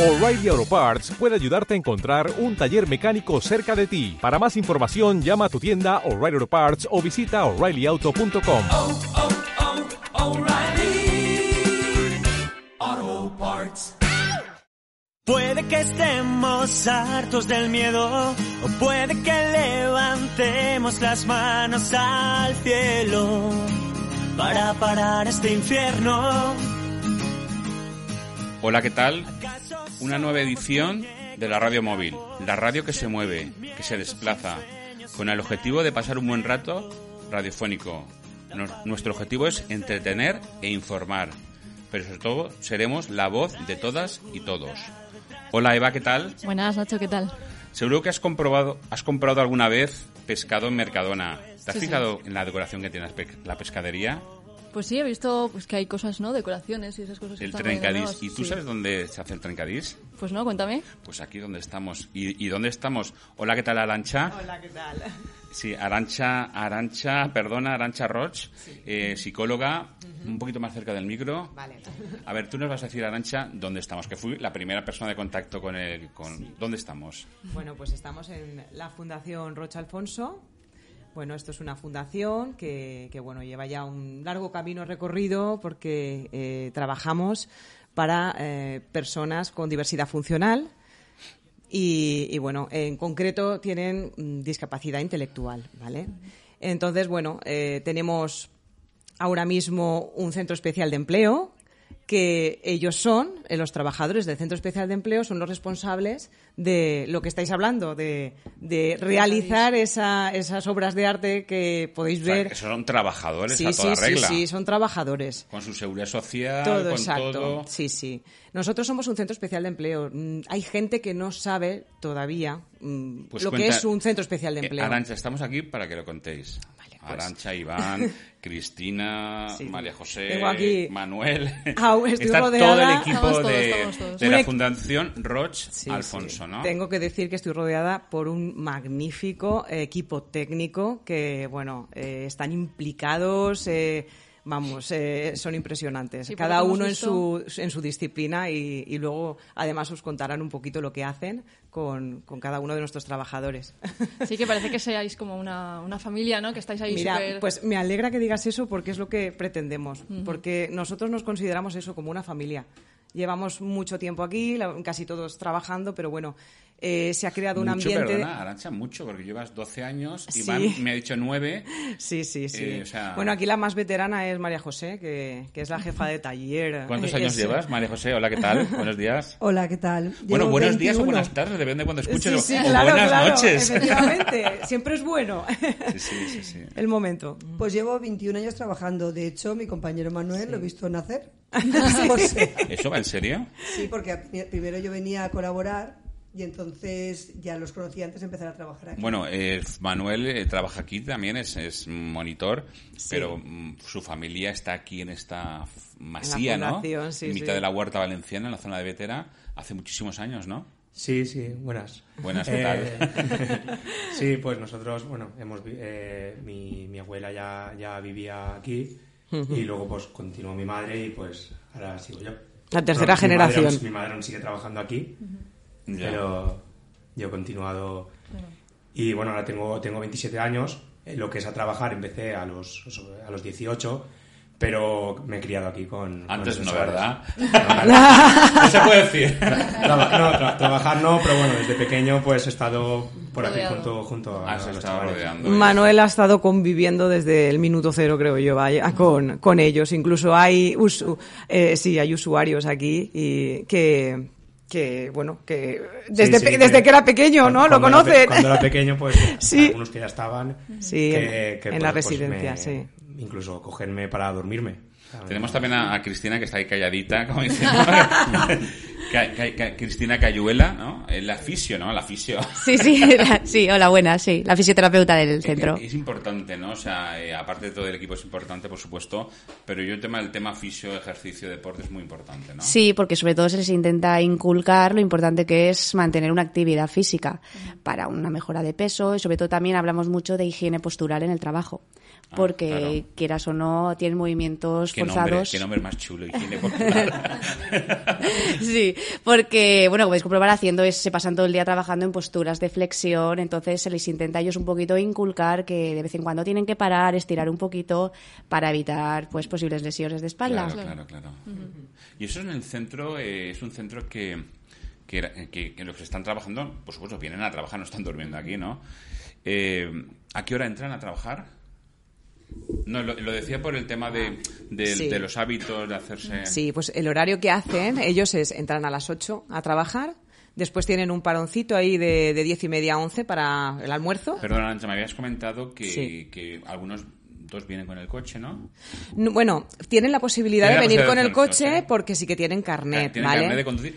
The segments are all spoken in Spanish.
O'Reilly Auto Parts puede ayudarte a encontrar un taller mecánico cerca de ti. Para más información, llama a tu tienda O'Reilly Auto Parts o visita oreillyauto.com. oh, oh, O'Reilly Auto Parts. Puede que estemos hartos del miedo o puede que levantemos las manos al cielo para parar este infierno. Hola, ¿qué tal? Una nueva edición de la radio móvil, la radio que se mueve, que se desplaza, con el objetivo de pasar un buen rato radiofónico. Nos- nuestro objetivo es entretener e informar, pero sobre todo seremos la voz de todas y todos. Hola Eva, ¿qué tal? Buenas, Nacho, ¿qué tal? Seguro que has comprobado, has comprado alguna vez pescado en Mercadona. ¿Te has Sí, sí. fijado en la decoración que tiene la pescadería? Pues sí, he visto pues que hay cosas, ¿no? Decoraciones y esas cosas que El están muy trencadís. ¿Y tú sí. sabes dónde se hace el trencadís? Pues no, cuéntame. Pues aquí donde estamos. ¿Y, y dónde estamos? Hola, ¿qué tal, Arancha? Hola, ¿qué tal? Sí, Arancha, Arancha, perdona, Arancha Roch, eh, psicóloga, un poquito más cerca del micro. Vale. A ver, tú nos vas a decir, Arancha, dónde estamos, que fui la primera persona de contacto con el... Con, ¿Dónde estamos? Bueno, pues estamos en la Fundación Rocha Alfonso. Bueno, esto es una fundación que, que, bueno, lleva ya un largo camino recorrido porque eh, trabajamos para eh, personas con diversidad funcional y, bueno, en concreto tienen mm, discapacidad intelectual, ¿vale? Entonces, bueno, eh, tenemos ahora mismo un centro especial de empleo que ellos son, eh, los trabajadores del Centro Especial de Empleo, son los responsables de lo que estáis hablando, de, de realizar esa- esas obras de arte que podéis O sea, ver. que son trabajadores sí, a toda sí, regla. sí, sí, son trabajadores. Con su seguridad social, Todo, con exacto. todo. Sí, sí. Nosotros somos un centro especial de empleo. Mm, Hay gente que no sabe todavía mm, Pues lo que es un centro especial de Eh, empleo. Arancha, estamos aquí para que lo contéis. Pues. Arancha, Iván, Cristina, Sí. María José, Tengo aquí- Manuel. Ah, estoy Está rodeada. todo el equipo todos, de, todos. la Fundación Roch Sí, Alfonso, sí. ¿no? Tengo que decir que estoy rodeada por un magnífico equipo técnico que, bueno, eh, están implicados, eh, vamos, eh, son impresionantes. Sí, Cada uno en su, en su disciplina y, y luego, además, os contarán un poquito lo que hacen con, con cada uno de nuestros trabajadores. Sí que parece que seáis como una, una familia, ¿no? Que estáis ahí Mira, pues me alegra que digas eso porque es lo que pretendemos, porque nosotros nos consideramos eso como una familia. Llevamos mucho tiempo aquí, casi todos trabajando, pero bueno, eh, se ha creado un mucho, ambiente. perdona, Arancha, mucho, porque llevas 12 años, Sí. Iván me ha dicho 9. Sí, sí, sí. Eh, o sea- Bueno, aquí la más veterana es María José, que, que es la jefa de taller. ¿Cuántos años es- llevas, María José? Hola, ¿qué tal? Buenos días. Hola, ¿qué tal? bueno, Llevo buenos días o 21. buenas tardes, depende de cuando escuches. Sí, sí, o claro, buenas claro, noches. Efectivamente, siempre es bueno Sí, sí, sí, sí. el momento. Pues llevo 21 años trabajando. De hecho, mi compañero Manuel lo he visto nacer. Sí. ¿Eso va en serio? Sí, porque primero yo venía a colaborar y entonces ya los conocí antes de empezar a trabajar aquí. Bueno, eh, Manuel eh, trabaja aquí también, es, es monitor, pero mm, su familia está aquí en esta masía, ¿no? fundación, sí, en mitad sí. de la huerta valenciana, en la zona de Vetera, hace muchísimos años, ¿no? Sí, sí, buenas. Buenas, ¿qué tal? sí, pues nosotros, bueno, hemos eh, mi, mi abuela ya, ya vivía aquí y luego pues continuó mi madre y pues ahora sigo yo. La tercera mi madre generación. aún- mi madre aún sigue trabajando aquí, Ya. pero yo he continuado y bueno, ahora tengo, tengo 27 años, eh, lo que es a trabajar empecé a los, a los 18, pero me he criado aquí con... con Antes los no. ¿verdad? no se puede decir. Traba- no, tra- trabajar no, pero bueno, desde pequeño pues he estado por aquí Rodeado. junto, junto a, Has a los estado chavales. rodeando. Manuel ha estado conviviendo desde el minuto cero, creo yo, vaya, con, con ellos. Incluso hay, usu- eh, sí, hay usuarios aquí y que, que bueno, que desde, Sí, desde que, era pequeño, cuando- ¿no? Lo era conocen. Cuando era pequeño, pues Sí. algunos que ya estaban. Sí, que- en- que, en la pues, residencia, me- sí. Incluso cogerme para dormirme. Tenemos también a, a Cristina, que está ahí calladita, como diciendo. Ca- ca- ca- Cristina Cayuela, ¿no? El aficio, ¿no? El aficio. Sí, sí, la- sí, hola, buenas, sí, la fisioterapeuta del centro. Es importante, ¿no? O sea, eh, aparte de todo el equipo es importante, por supuesto, pero yo el tema, el tema fisio, ejercicio, deporte es muy importante, ¿no? Sí, porque sobre todo se les intenta inculcar lo importante que es mantener una actividad física para una mejora de peso y sobre todo también hablamos mucho de higiene postural en el trabajo, porque claro. quieras o no, tienen movimientos ¿Qué nombre, forzados. qué nombre más chulo, higiene corporal. Sí, porque, bueno, como podéis comprobar, haciendo es, se pasan todo el día trabajando en posturas de flexión, entonces se les intenta a ellos un poquito inculcar que de vez en cuando tienen que parar, estirar un poquito para evitar pues posibles lesiones de espalda. Claro, claro, claro. Y eso en el centro eh, es un centro que, que, que- que los que están trabajando, por supuesto, vienen a trabajar, no están durmiendo aquí, ¿no? Eh, ¿A qué hora entran a trabajar? No, lo, lo decía por el tema de, de- Sí. de los hábitos, de hacerse... Sí, pues el horario que hacen, ellos es entran a las 8 a trabajar, después tienen un paroncito ahí de, de 10 y media a 11 para el almuerzo. Perdona, Arancha, me habías comentado que, Sí. que algunos dos vienen con el coche, ¿no? No, Bueno, tienen la posibilidad Tienen de la venir posibilidad con el coche coche. porque sí que tienen carnet, Tienen ¿vale? carnet de conducir,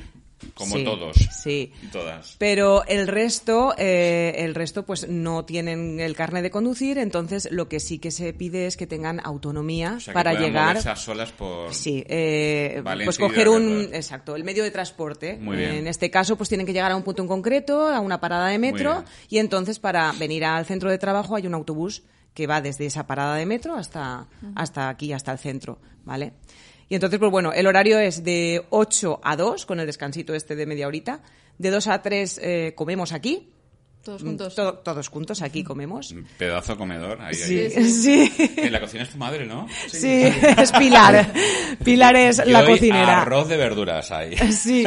como Sí, todos. Sí. Y todas. Pero el resto, eh, el resto, pues no tienen el carnet de conducir, entonces lo que sí que se pide es que tengan autonomía O sea, que para llegar. a solas por... Sí, eh, Vale, pues coger un, exacto, el medio de transporte. Muy bien. En este caso, pues tienen que llegar a un punto en concreto, a una parada de metro, y entonces para venir al centro de trabajo hay un autobús que va desde esa parada de metro hasta, hasta aquí, hasta el centro, ¿vale? Y entonces, pues bueno, el horario es de 8 a 2, con el descansito este de media horita. De 2 a 3 eh, comemos aquí. Todos juntos. To- todos juntos aquí comemos. Pedazo comedor. Ahí, Sí, ahí. sí. En la cocina es tu madre, ¿no? Sí, es Pilar. Pilar es la cocinera. arroz de verduras hay. Sí.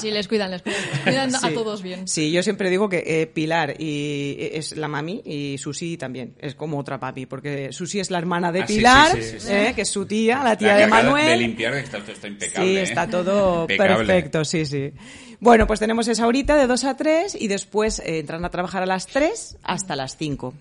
Sí, les cuidan, les cuidan. Cuidan a Sí. todos bien. Sí, yo siempre digo que eh, Pilar y es la mami y Susi también es como otra papi, porque Susi es la hermana de Ah, Pilar, sí, sí, sí. eh, que es su tía, la tía La de Manuel. De limpiar, está, está impecable. Sí, ¿eh? está todo Impecable. perfecto, sí, sí. Bueno, pues tenemos esa horita de 2 a 3 y después eh, entran a trabajar a las 3 hasta las 5.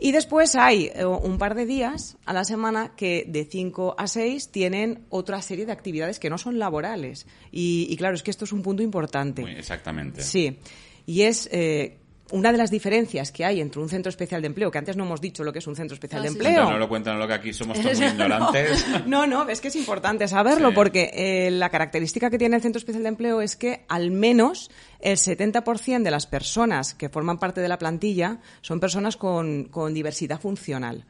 Y después hay eh, un par de días a la semana que de 5 a 6 tienen otra serie de actividades que no son laborales. Y, y claro, es que esto es un punto importante. Muy exactamente. Sí, y es eh, una de las diferencias que hay entre un centro especial de empleo, que antes no hemos dicho lo que es un centro especial Ah, de sí, sí. empleo. Cuéntanoslo, cuéntanoslo, que aquí somos todos muy ignorantes. No, no, es que es importante saberlo Sí. porque eh, la característica que tiene el Centro Especial de Empleo es que al menos el 70% de las personas que forman parte de la plantilla son personas con, con diversidad funcional.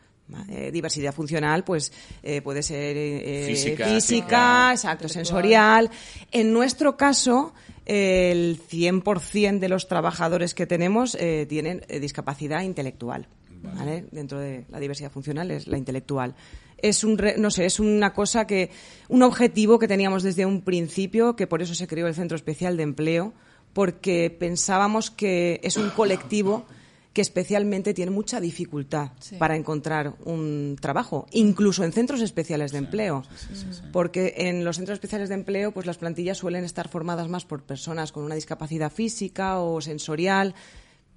Eh, diversidad funcional, pues eh, puede ser eh, Física, física, exacto, sensorial. En nuestro caso, el 100% de los trabajadores que tenemos eh, tienen eh, discapacidad intelectual. ¿vale? Dentro de la diversidad funcional es la intelectual. Es un, re- no sé, es una cosa que, un objetivo que teníamos desde un principio, que por eso se creó el Centro Especial de Empleo, porque pensábamos que es un colectivo que especialmente tiene mucha dificultad Sí. para encontrar un trabajo, incluso en centros especiales de empleo. Porque en los centros especiales de empleo, pues las plantillas suelen estar formadas más por personas con una discapacidad física o sensorial,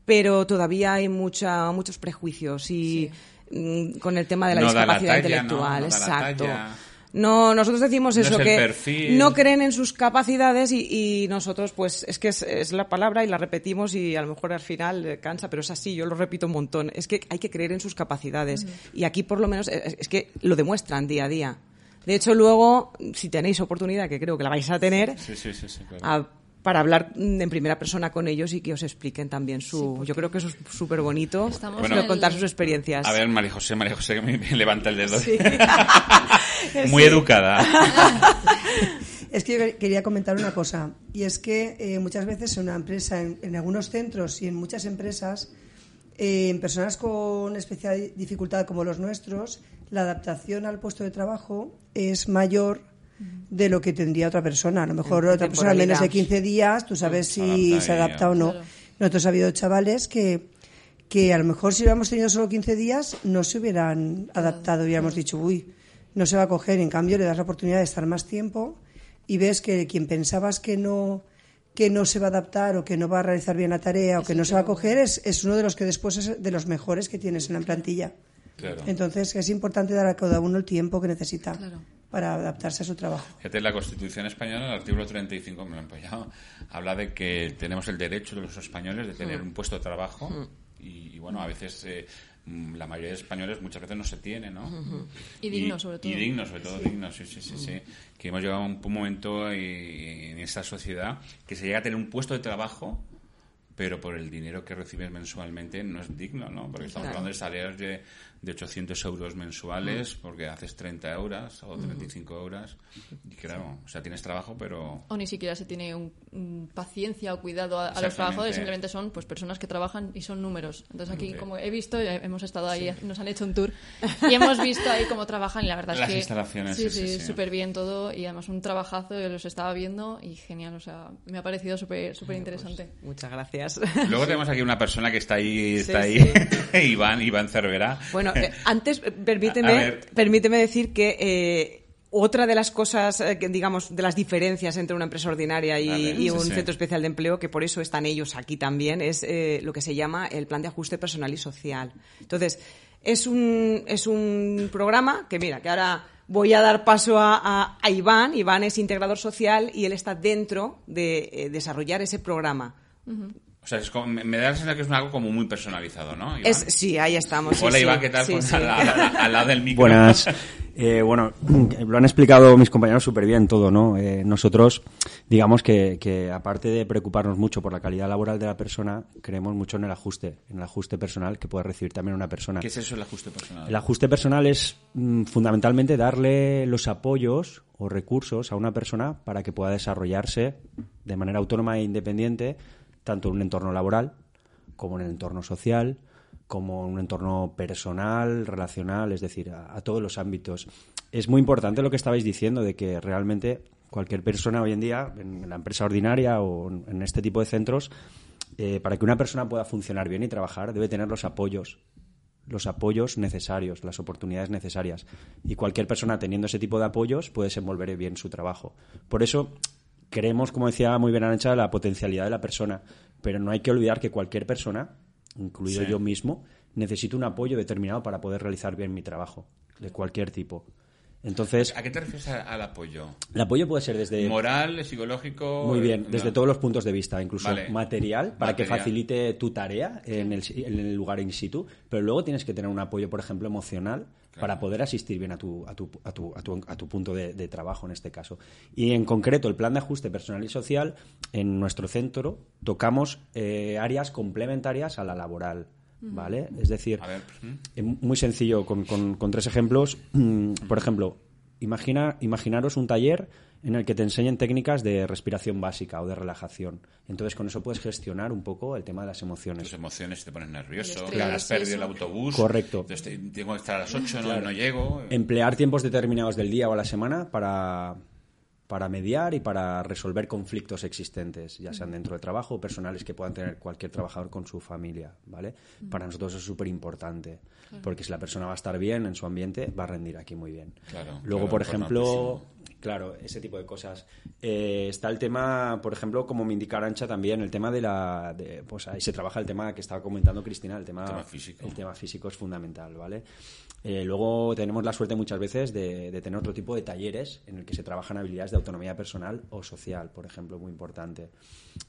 pero todavía hay mucha, muchos prejuicios y mm, con el tema de la No da la discapacidad intelectual. No da la Exacto. No, nosotros decimos No eso, es que perfil. no creen en sus capacidades y, y nosotros, pues, es que es, es la palabra y la repetimos y a lo mejor al final eh, cansa, pero es así, yo lo repito un montón. Es que hay que creer en sus capacidades y aquí por lo menos es, es que lo demuestran día a día. De hecho, luego, si tenéis oportunidad, que creo que la vais a tener, Sí, sí, sí, sí, claro. a- para hablar en primera persona con ellos y que os expliquen también su... yo creo que eso es súper bonito, Estamos Bueno, el- contar sus experiencias. A ver, María José, María José, que me, me levanta el dedo. Muy Sí. educada. Es que yo quería comentar una cosa, y es que eh, muchas veces en una empresa, en, en algunos centros y en muchas empresas, eh, en personas con especial dificultad como los nuestros, la adaptación al puesto de trabajo es mayor de lo que tendría otra persona. A lo mejor otra persona en menos de temporalidad. 15 días, tú sabes Se si adapta se adapta o no. Claro. Nosotros ha habido chavales que, que a lo mejor si hubiéramos tenido solo 15 días no se hubieran adaptado, hubiéramos dicho, uy, no se va a coger. En cambio, le das la oportunidad de estar más tiempo y ves que quien pensabas que no que no se va a adaptar o que no va a realizar bien la tarea o que no se va a coger es, es uno de los que después es de los mejores que tienes en la plantilla. Claro. Entonces es importante dar a cada uno el tiempo que necesita Claro. para adaptarse a su trabajo. Fíjate, la Constitución española, el artículo 35, me lo he empollado, habla de que tenemos el derecho de los españoles de tener un puesto de trabajo y, y, bueno, a veces eh, mm, la mayoría de españoles muchas veces no se tiene, ¿no? Y digno, sobre todo. Y digno, sobre todo digno, sí, sí, sí, sí. Que hemos llegado a un momento eh, en esta sociedad que se llega a tener un puesto de trabajo pero por el dinero que recibes mensualmente no es digno, ¿no? Porque estamos Claro. hablando de salarios de, de 800 euros mensuales porque haces 30 horas o 35 horas. Y claro, o sea, tienes trabajo, pero... O ni siquiera se tiene un, un paciencia o cuidado a, a los trabajadores, simplemente son pues personas que trabajan y son números. Entonces aquí, Sí. como he visto, eh, hemos estado ahí, nos han hecho un tour y hemos visto ahí cómo trabajan y la verdad Las es que... instalaciones, sí, sí, sí, sí. súper bien todo y además un trabajazo, yo los estaba viendo y genial, o sea, me ha parecido súper súper interesante. Muchas gracias. Luego tenemos aquí una persona que está ahí, está Sí, ahí, Iván, Iván Cervera. Bueno, eh, antes eh, A- a permíteme, permíteme decir que eh, otra de las cosas, eh, que, digamos, de las diferencias entre una empresa ordinaria y, un sí. centro especial de empleo, que por eso están ellos aquí también, es eh, lo que se llama el plan de ajuste personal y social. Entonces, es un, es un programa que, mira, que ahora voy a dar paso a, a- a Iván. Iván es integrador social y él está dentro de eh, desarrollar ese programa. O sea, es como- me me da la sensación que es algo como muy personalizado, ¿no? Iván? Es, sí, ahí estamos. Hola, sí. Iván, ¿qué tal? Sí, Pues sí. Al, al- al lado del micro. Buenas. Eh, bueno, lo han explicado mis compañeros súper bien todo, ¿no? Eh, nosotros, digamos que, que aparte de preocuparnos mucho por la calidad laboral de la persona, creemos mucho en el ajuste, en el ajuste personal que puede recibir también una persona. ¿Qué es eso el ajuste personal? El ajuste personal es mm, fundamentalmente darle los apoyos o recursos a una persona para que pueda desarrollarse de manera autónoma e independiente, tanto en un entorno laboral como en el entorno social, como en un entorno personal, relacional, es decir, a, todos los ámbitos. Es muy importante lo que estabais diciendo de que realmente cualquier persona hoy en día, en la empresa ordinaria o en en este tipo de centros, eh, para que una persona pueda funcionar bien y trabajar, debe tener los apoyos los apoyos necesarios, las oportunidades necesarias. Y cualquier persona teniendo ese tipo de apoyos puede desenvolver bien su trabajo. Por eso creemos, como decía muy bien Arancha, la potencialidad de la persona. Pero no hay que olvidar que cualquier persona, incluido Sí. yo mismo, necesita un apoyo determinado para poder realizar bien mi trabajo, de cualquier tipo. Entonces, ¿A qué te refieres al apoyo? el apoyo puede ser desde... ¿Moral, psicológico? Muy bien, desde no. todos los puntos de vista, incluso Vale. material, para que facilite tu tarea en el, en el lugar in situ, pero luego tienes que tener un apoyo, por ejemplo, emocional, para poder asistir bien a tu, a tu, a tu, a tu, a tu punto de, de trabajo en este caso. Y en concreto, el plan de ajuste personal y social, en nuestro centro tocamos eh, áreas complementarias a la laboral. ¿Vale? Es decir, A ver, ¿mm? eh, muy sencillo, con, con- con tres ejemplos. Mm, Por ejemplo, imagina, imaginaros un taller en el que te enseñen técnicas de respiración básica o de relajación. Entonces, con eso puedes gestionar un poco el tema de las emociones. Tus emociones te pones nervioso, estrés, has perdido el autobús. Correcto. entonces te- tengo que estar a las 8, no, no llego. Emplear tiempos determinados del día o a la semana para, para mediar y para resolver conflictos existentes, ya sean dentro del trabajo o personales que puedan tener cualquier trabajador con su familia, ¿vale? Para nosotros es súper importante, porque si la persona va a estar bien en su ambiente, va a rendir aquí muy bien. Claro, Luego, claro, por ejemplo. Claro, ese tipo de cosas. Eh, está el tema, por ejemplo, como me indica Arancha también, el tema de la... de- pues ahí se trabaja el tema que estaba comentando Cristina, el tema, El tema físico. el tema físico es fundamental, ¿vale? Eh, luego tenemos la suerte muchas veces de, de tener otro tipo de talleres en el que se trabajan habilidades de autonomía personal o social, por ejemplo, muy importante.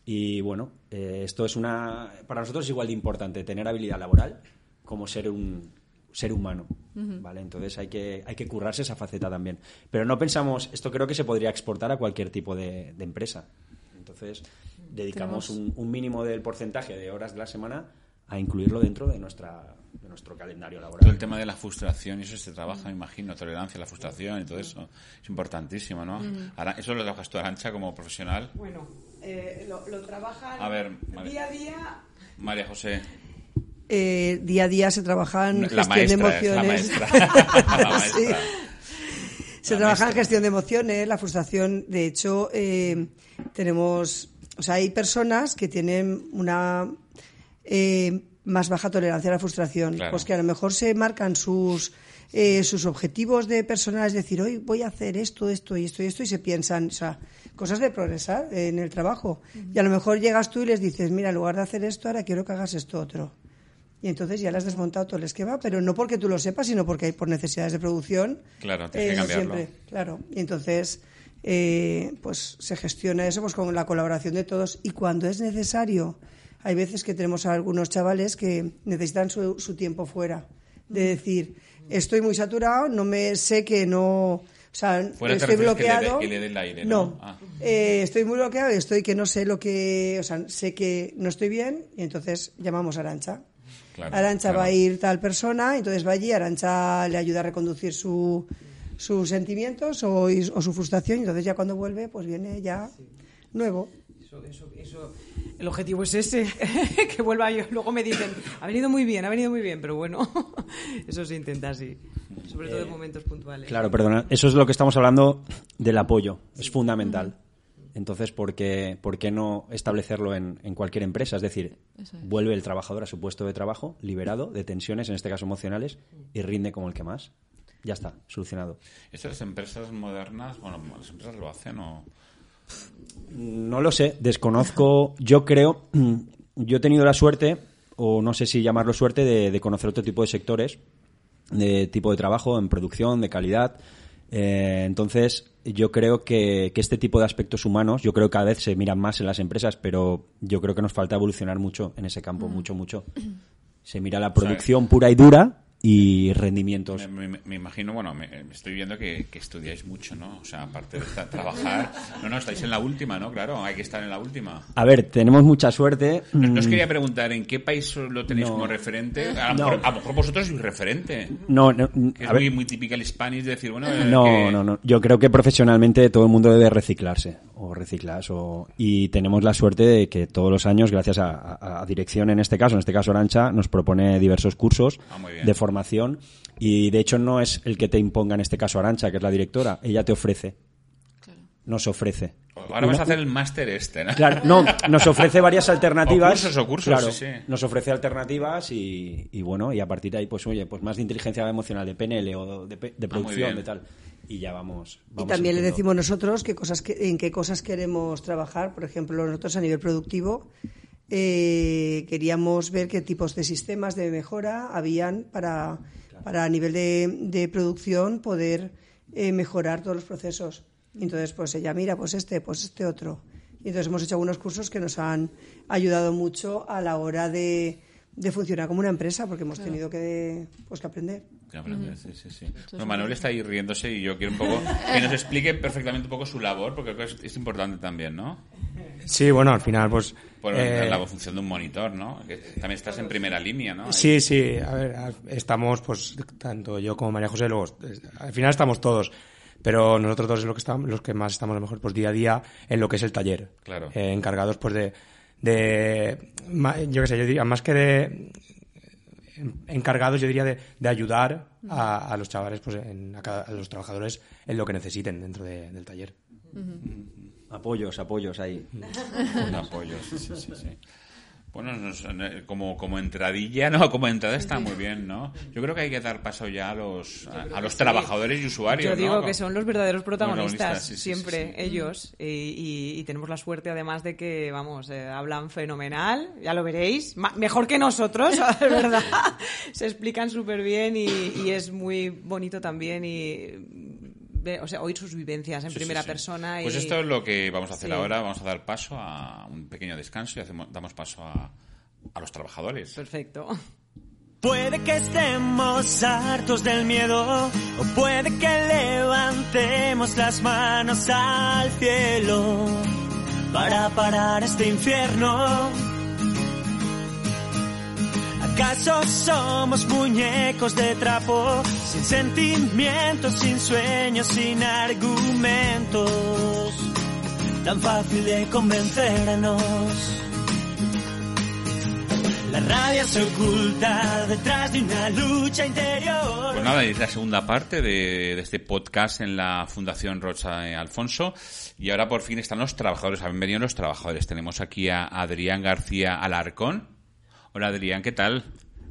Y bueno, eh, esto es una... Para nosotros es igual de importante tener habilidad laboral como ser un ser humano, ¿vale? Entonces hay que, hay que currarse esa faceta también. Pero no pensamos, esto creo que se podría exportar a cualquier tipo de, de empresa. Entonces dedicamos un, un mínimo del porcentaje de horas de la semana a incluirlo dentro de nuestra de nuestro calendario Todo el laboral. tema de la frustración, y eso se trabaja, me imagino, tolerancia a la frustración y todo eso. Es importantísimo, ¿no? Ahora, ¿Eso lo trabajas tú, Arancha, como profesional? Bueno, eh, lo, lo trabajan A ver, día a día. María José. Eh, día a día se trabajan La gestión maestra, de es la emociones. maestra. La maestra. Sí. Se La trabaja en gestión de emociones, la frustración. De hecho, eh, tenemos, o sea, hay personas que tienen una eh, más baja tolerancia a la frustración, Claro. pues que a lo mejor se marcan sus eh, sus objetivos de personal, es decir, hoy voy a hacer esto, esto y esto y esto, y se piensan, o sea, cosas de progresar en el trabajo. Y a lo mejor llegas tú y les dices, mira, en lugar de hacer esto, ahora quiero que hagas esto otro. Y entonces ya le has desmontado todo el esquema, pero no porque tú lo sepas, sino porque hay por necesidades de producción. Claro, tienes que cambiarlo. siempre, claro. Y entonces, eh, pues se gestiona eso pues con la colaboración de todos. Y cuando es necesario, hay veces que tenemos a algunos chavales que necesitan su, su tiempo fuera. De decir, estoy muy saturado, no me sé que no. O sea, Fuera estoy que le bloqueado. que le dé el aire, ¿no? No, Ah. Eh, estoy muy bloqueado y estoy que no sé lo que. O sea, sé que no estoy bien y entonces llamamos a Arancha. Claro, Arancha claro. va a ir tal persona, entonces va allí, Arancha le ayuda a reconducir su, sus sentimientos o, su frustración y entonces ya cuando vuelve, pues viene ya nuevo. Eso, eso, eso. El objetivo es ese, que vuelva yo. Luego me dicen, ha venido muy bien, ha venido muy bien, pero bueno, eso se intenta así, sobre todo en momentos puntuales. Claro, perdona. Eso es lo que estamos hablando del apoyo. Es fundamental. Entonces, ¿por qué, por qué no establecerlo en, en cualquier empresa? Es decir, es. vuelve el trabajador a su puesto de trabajo, liberado de tensiones, en este caso emocionales, y rinde como el que más. Ya está, solucionado. Estas empresas modernas, bueno, las empresas lo hacen o... No lo sé, desconozco. Yo creo, yo he tenido la suerte, o no sé si llamarlo suerte, de, de conocer otro tipo de sectores, de tipo de trabajo, en producción, de calidad. Eh, entonces, yo creo que, que este tipo de aspectos humanos, yo creo que cada vez se miran más en las empresas, pero yo creo que nos falta evolucionar mucho en ese campo, mucho, mucho. Se mira la producción pura y dura y rendimientos. Me, me- me imagino, bueno, me, estoy viendo que, que estudiáis mucho, ¿no? O sea, aparte de tra- trabajar... No, no, estáis en la última, ¿no? Claro, hay que estar en la última. A ver, tenemos mucha suerte. No, no os Mm, quería preguntar en qué país lo tenéis No. como referente. A lo, No. mejor, a lo mejor vosotros sois referente. No, no, Que es a ver. muy, muy típica el Spanish de decir, bueno... eh, No, que- no, no. Yo creo que profesionalmente todo el mundo debe reciclarse o reciclas o y tenemos la suerte de que todos los años, gracias a, a- a dirección en este caso, en este caso Arancha, nos propone diversos cursos Ah, muy de formación y de hecho no es el que te imponga en este caso Arancha, que es la directora, ella te ofrece, nos ofrece. Ahora vas a hacer el máster este, ¿no? Claro, no, nos ofrece varias alternativas. O cursos, o cursos, Claro, sí, sí. Nos ofrece alternativas y, y bueno, y a partir de ahí, pues oye, pues más de inteligencia emocional, de PNL o de, de producción, de tal. Y ya vamos. Y también le decimos nosotros qué cosas que- en qué cosas queremos trabajar. Por ejemplo, nosotros a nivel productivo eh, queríamos ver qué tipos de sistemas de mejora habían para, para a nivel de, de producción poder eh, mejorar todos los procesos. Y entonces, pues ella mira, pues este, pues este otro. Y entonces hemos hecho algunos cursos que nos han ayudado mucho a la hora de, de funcionar como una empresa, porque hemos tenido que, pues, que aprender. Que aprender, sí, sí, sí. Bueno, Manuel está ahí riéndose y yo quiero un poco que nos explique perfectamente un poco su labor, porque creo que es, es importante también, ¿no? Sí, bueno, al final, pues... Por eh, la función de un monitor, ¿no? Que también estás en primera línea, ¿no? Sí, sí, a ver, estamos, pues, tanto yo como María José, luego, eh, al final estamos todos, pero nosotros dos es lo que estamos, los que más estamos a lo mejor, pues, día a día en lo que es el taller. Claro. Eh, encargados, pues, de, de, yo qué sé, yo diría, más que de, encargados, yo diría, de, de ayudar a, a los chavales, pues, en- a, cada- a los trabajadores en lo que necesiten dentro de- del taller. Apoyos, apoyos ahí. Un apoyo, sí, sí, sí, sí. Bueno, nos- eh, como, como entradilla, ¿no? Como entrada está muy bien, ¿no? Yo creo que hay que dar paso ya a los, a, a los trabajadores y usuarios, Yo digo ¿no? que son los verdaderos protagonistas, sí, siempre sí, sí. ellos. Y, y- y tenemos la suerte además de que, vamos, eh, hablan fenomenal, ya lo veréis, ma- mejor que nosotros, de verdad. Se explican súper bien y, y es muy bonito también y, o sea, oír sus vivencias en Sí, sí, primera sí. persona. Pues y- esto es lo que vamos a hacer Sí. ahora. Vamos a dar paso a un pequeño descanso y hacemos, damos paso a, a los trabajadores. Perfecto. Puede que estemos hartos del miedo o puede que levantemos las manos al cielo para parar este infierno. ¿Acaso somos muñecos de trapo, sin sentimientos, sin sueños, sin argumentos? Tan fácil de convencernos. La rabia se oculta detrás de una lucha interior. Pues nada, es la segunda parte de, de este podcast en la Fundación Rocha Alfonso. Y ahora por fin están los trabajadores. Han venido los trabajadores. Tenemos aquí a Adrián García Alarcón. Hola Adrián, ¿qué tal?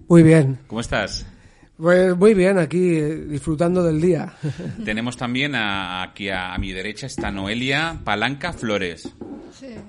Muy bien. ¿Cómo estás? Pues muy bien, aquí disfrutando del día. Tenemos también a- aquí a, a mi derecha está Noelia Palanca Flores.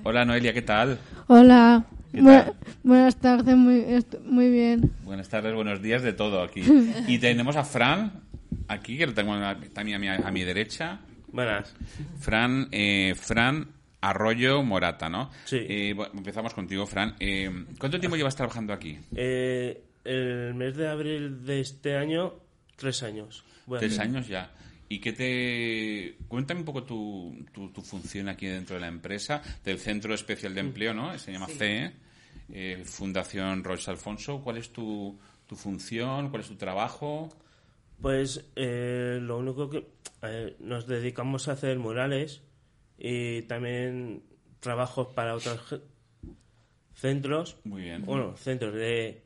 Hola Noelia, ¿qué tal? Hola. ¿Qué Bu- tal? buenas tardes, muy, muy bien. Buenas tardes, buenos días, de todo aquí. Y tenemos a Fran aquí, que lo tengo también a mi, a mi derecha. Buenas. Fran, eh, Fran Arroyo Morata, ¿no? Sí. Eh, bueno, empezamos contigo, Fran. Eh, ¿Cuánto tiempo llevas trabajando aquí? Eh, el mes de abril de este año, tres años. Tres años ya. ¿Y qué te... Cuéntame un poco tu, tu, tu función aquí dentro de la empresa, del Centro Especial de Empleo, ¿no? Se llama CE, eh, Fundación Royce Alfonso. ¿Cuál es tu, tu función? ¿Cuál es tu trabajo? Pues eh, lo único que eh, nos dedicamos a hacer murales y también trabajos para otros centros. Muy bien. Bueno, centros de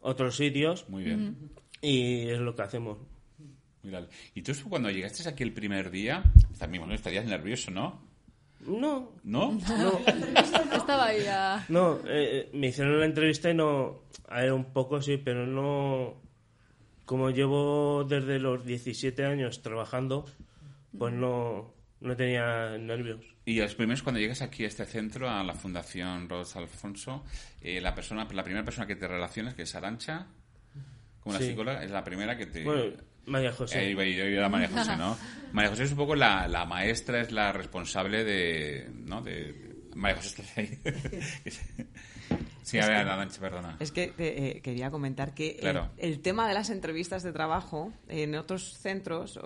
otros sitios. Muy bien. Y es lo que hacemos. Mira, Y tú cuando llegaste aquí el primer día, también bueno, estarías nervioso, ¿no? No. ¿No? No. Estaba ahí ya. No, eh, me hicieron la entrevista y no. A ver, un poco sí, pero no. Como llevo desde los 17 años trabajando, pues no, no tenía nervios. Y los primeros cuando llegas aquí a este centro, a la Fundación Ross Alfonso, eh, la persona, la primera persona que te relacionas, que es Arancha, como la psicóloga, es la primera que te... Bueno, María José. Eh, iba a ir- iba a ir a María José, ¿no? María José es un poco la, la maestra, es la responsable de... ¿no? de María José está ahí. sí, a Es ver, que- Arancha, perdona. Es que eh, quería comentar que el- Claro. el, tema de las entrevistas de trabajo en otros centros,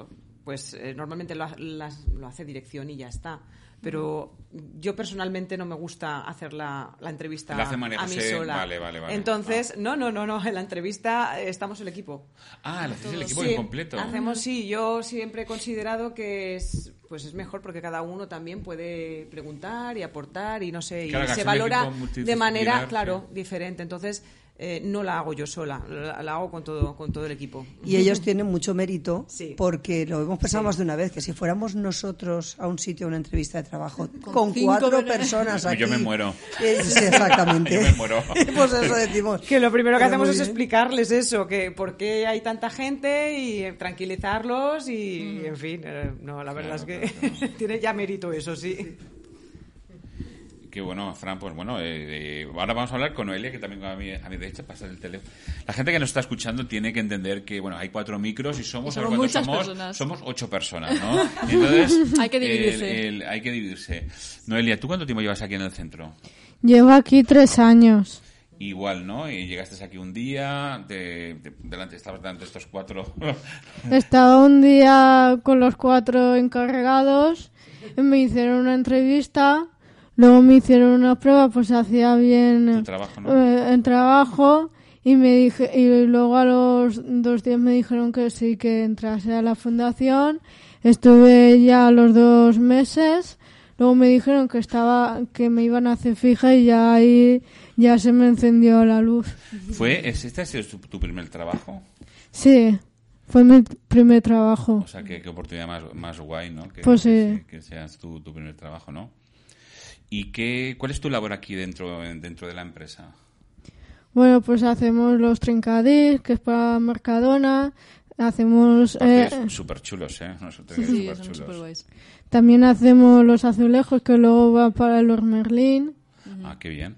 pues eh, normalmente lo, las- lo hace dirección y ya está. Pero yo personalmente no me gusta hacer la, la entrevista La hace María a mí José, sola. vale, vale, vale. Entonces, no, no, no, no, en la entrevista eh, estamos el equipo. Ah, haces el equipo Sí, incompleto. Hacemos, sí, yo siempre he considerado que es, pues es mejor porque cada uno también puede preguntar y aportar y no sé, y se valora de manera, claro, diferente. Entonces, eh, no la hago yo sola, la, la hago con todo, con todo el equipo. Y ellos tienen mucho mérito Sí. porque lo hemos pensado Sí. más de una vez, que si fuéramos nosotros a un sitio, a una entrevista de trabajo, con, cuatro personas aquí... Yo me muero. Eh, sí, exactamente. Yo me muero. pues eso decimos. Que lo primero que Pero hacemos es explicarles eso, que por qué hay tanta gente y tranquilizarlos y, en fin, eh, no, la verdad Claro, es que tiene ya mérito eso, sí. Qué bueno, Fran, pues bueno, eh, eh, ahora vamos a hablar con Noelia, que también a mi, a mi derecha pasa el teléfono. La gente que nos está escuchando tiene que entender que, bueno, hay cuatro micros y somos, Y somos ¿sabes cuántos muchas somos? personas. Somos ocho personas, ¿no? Entonces, Hay que dividirse. el- el- hay que dividirse. Noelia, ¿tú cuánto tiempo llevas aquí en el centro? Llevo aquí tres años. Igual, ¿no? Y llegaste aquí un día, de- delante, estabas delante de estos cuatro. Estaba un día con los cuatro encargados, me hicieron una entrevista, luego me hicieron una prueba, pues hacía bien Tu trabajo, ¿no? eh, el trabajo y me dije y luego a los dos días me dijeron que sí que entrase a la fundación. Estuve ya los dos meses. Luego me dijeron que estaba que me iban a hacer fija y ya ahí ya se me encendió la luz. ¿Fue, es- este ha sido tu, tu primer trabajo? Sí, fue mi primer trabajo. O sea, qué, qué oportunidad más, más guay, ¿no? Que, Pues que, sí. que seas tu, tu primer trabajo, ¿no? ¿Y qué, cuál es tu labor aquí dentro, dentro de la empresa? Bueno, pues hacemos los trincadís, que es para Mercadona. Hacemos eh, súper chulos, ¿eh? Unos Sí, chulos. guays. también hacemos los azulejos que luego va para el Merlín. Ah, qué bien.